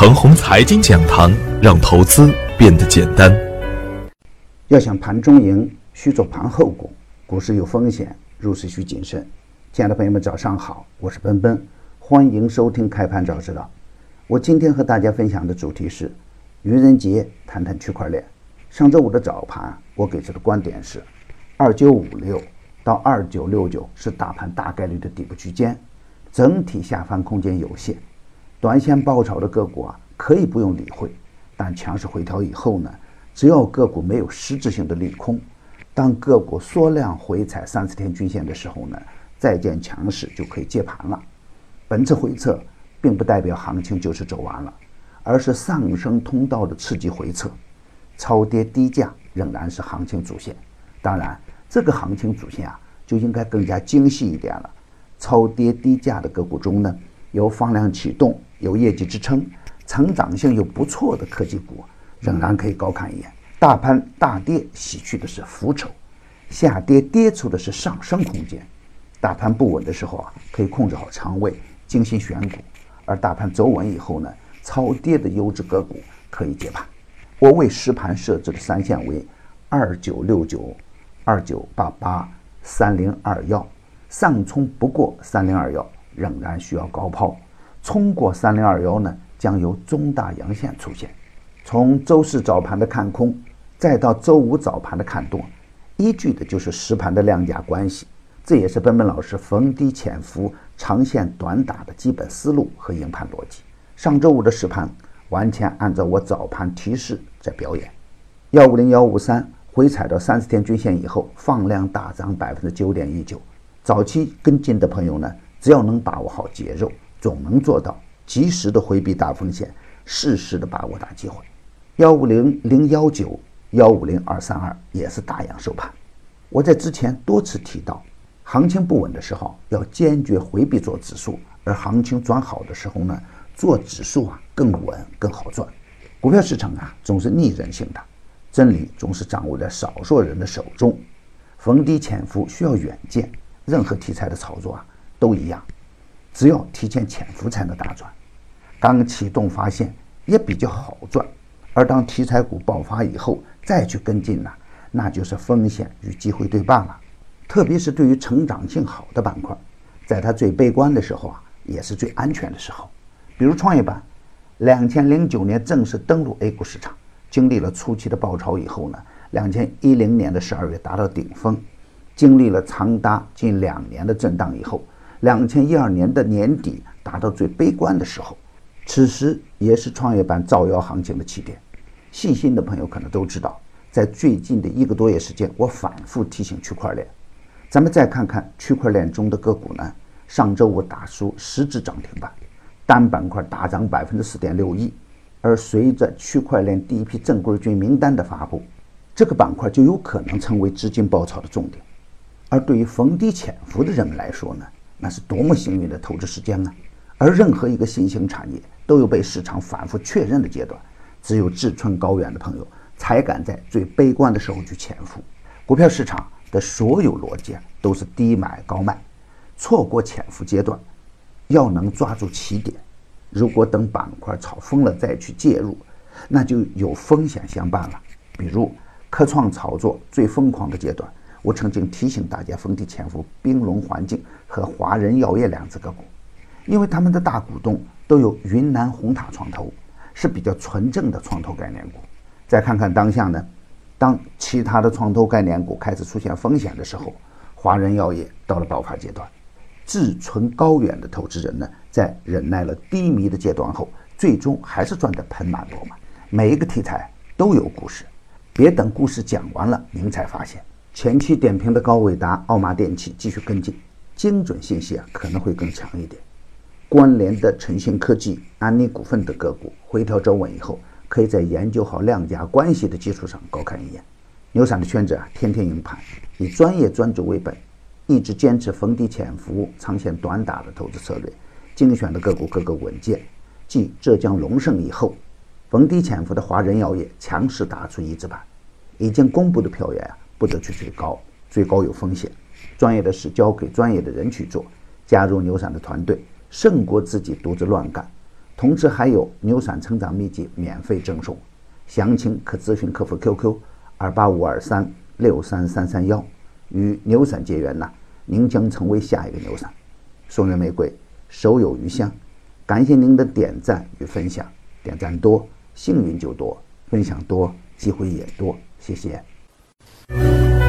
程红财经讲堂，让投资变得简单。要想盘中赢，需做盘后功。股市有风险，入市需谨慎。亲爱的朋友们，早上好，我是奔奔，欢迎收听开盘早知道。我今天和大家分享的主题是愚人节，谈谈区块链。上周五的早盘，我给出的观点是：二九五六到二九六九是大盘大概率的底部区间，整体下方空间有限。短线爆炒的个股啊，可以不用理会，但强势回调以后呢，只要个股没有实质性的利空，当个股缩量回踩三十天均线的时候呢，再见强势就可以接盘了。本次回撤并不代表行情就是走完了，而是上升通道的刺激回撤，超跌低价仍然是行情主线。当然，这个行情主线啊，就应该更加精细一点了。超跌低价的个股中呢，有放量启动。有业绩支撑、成长性又不错的科技股，仍然可以高看一眼。大盘大跌，洗去的是浮筹；下跌跌出的是上升空间。大盘不稳的时候啊，可以控制好仓位，精心选股；而大盘走稳以后呢，超跌的优质个股可以接盘。我为实盘设置的三线为二九六九、二九八八、三零二幺，上冲不过三零二幺，仍然需要高抛。冲过三零二幺呢，将由中大阳线出现。从周四早盘的看空，再到周五早盘的看多，依据的就是实盘的量价关系。这也是奔奔老师逢低潜伏、长线短打的基本思路和营盘逻辑。上周五的实盘完全按照我早盘提示在表演。幺五零幺五三回踩到三十天均线以后，放量大涨百分之九点一九。早期跟进的朋友呢，只要能把握好节奏。总能做到及时的回避大风险，适时的把握大机会。幺五零零幺九幺五零二三二也是大阳收盘。我在之前多次提到，行情不稳的时候要坚决回避做指数，而行情转好的时候呢，做指数啊更稳更好赚。股票市场啊总是逆人性的，真理总是掌握在少数人的手中。逢低潜伏需要远见，任何题材的操作啊都一样。只要提前潜伏才能大赚，刚启动发现也比较好赚，而当题材股爆发以后再去跟进呢，那就是风险与机会对半了。特别是对于成长性好的板块，在它最悲观的时候啊，也是最安全的时候。比如创业板，两千零九年正式登陆 A 股市场，经历了初期的爆炒以后呢，两千一零年的十二月达到顶峰，经历了长达近两年的震荡以后。两千一二年的年底达到最悲观的时候，此时也是创业板造谣行情的起点。细心的朋友可能都知道，在最近的一个多月时间，我反复提醒区块链。咱们再看看区块链中的个股呢？上周五打出十只涨停板，单板块大涨百分之四点六一。而随着区块链第一批正规军名单的发布，这个板块就有可能成为资金爆炒的重点。而对于逢低潜伏的人们来说呢？那是多么幸运的投资时间呢！而任何一个新兴产业都有被市场反复确认的阶段，只有志存高远的朋友才敢在最悲观的时候去潜伏。股票市场的所有逻辑都是低买高卖，错过潜伏阶段，要能抓住起点。如果等板块炒疯了再去介入，那就有风险相伴了。比如科创炒作最疯狂的阶段。我曾经提醒大家逢低潜伏冰龙环境和华人药业两只个股，因为他们的大股东都有云南红塔创投，是比较纯正的创投概念股。再看看当下呢，当其他的创投概念股开始出现风险的时候，华人药业到了爆发阶段。志存高远的投资人呢，在忍耐了低迷的阶段后，最终还是赚得盆满钵满。每一个题材都有故事，别等故事讲完了您才发现。前期点评的高伟达、奥马电器继续跟进，精准信息啊可能会更强一点。关联的晨星科技、安妮股份的个股回调走稳以后，可以在研究好量价关系的基础上高看一眼。牛散的圈子啊，天天赢盘，以专业专注为本，一直坚持逢低潜伏、长线短打的投资策略，精选的个股个个稳健。继浙江龙盛以后，逢低潜伏的华人药业强势打出一字板，已经公布的票源啊。不得去追高，追高有风险。专业的事交给专业的人去做，加入牛散的团队，胜过自己独自乱干。同时还有牛散成长秘籍免费赠送，详情可咨询客服 QQ 二八五二三六三三三幺。与牛散结缘呐，您将成为下一个牛散。送人玫瑰，手有余香。感谢您的点赞与分享，点赞多幸运就多，分享多机会也多。谢谢。Bye.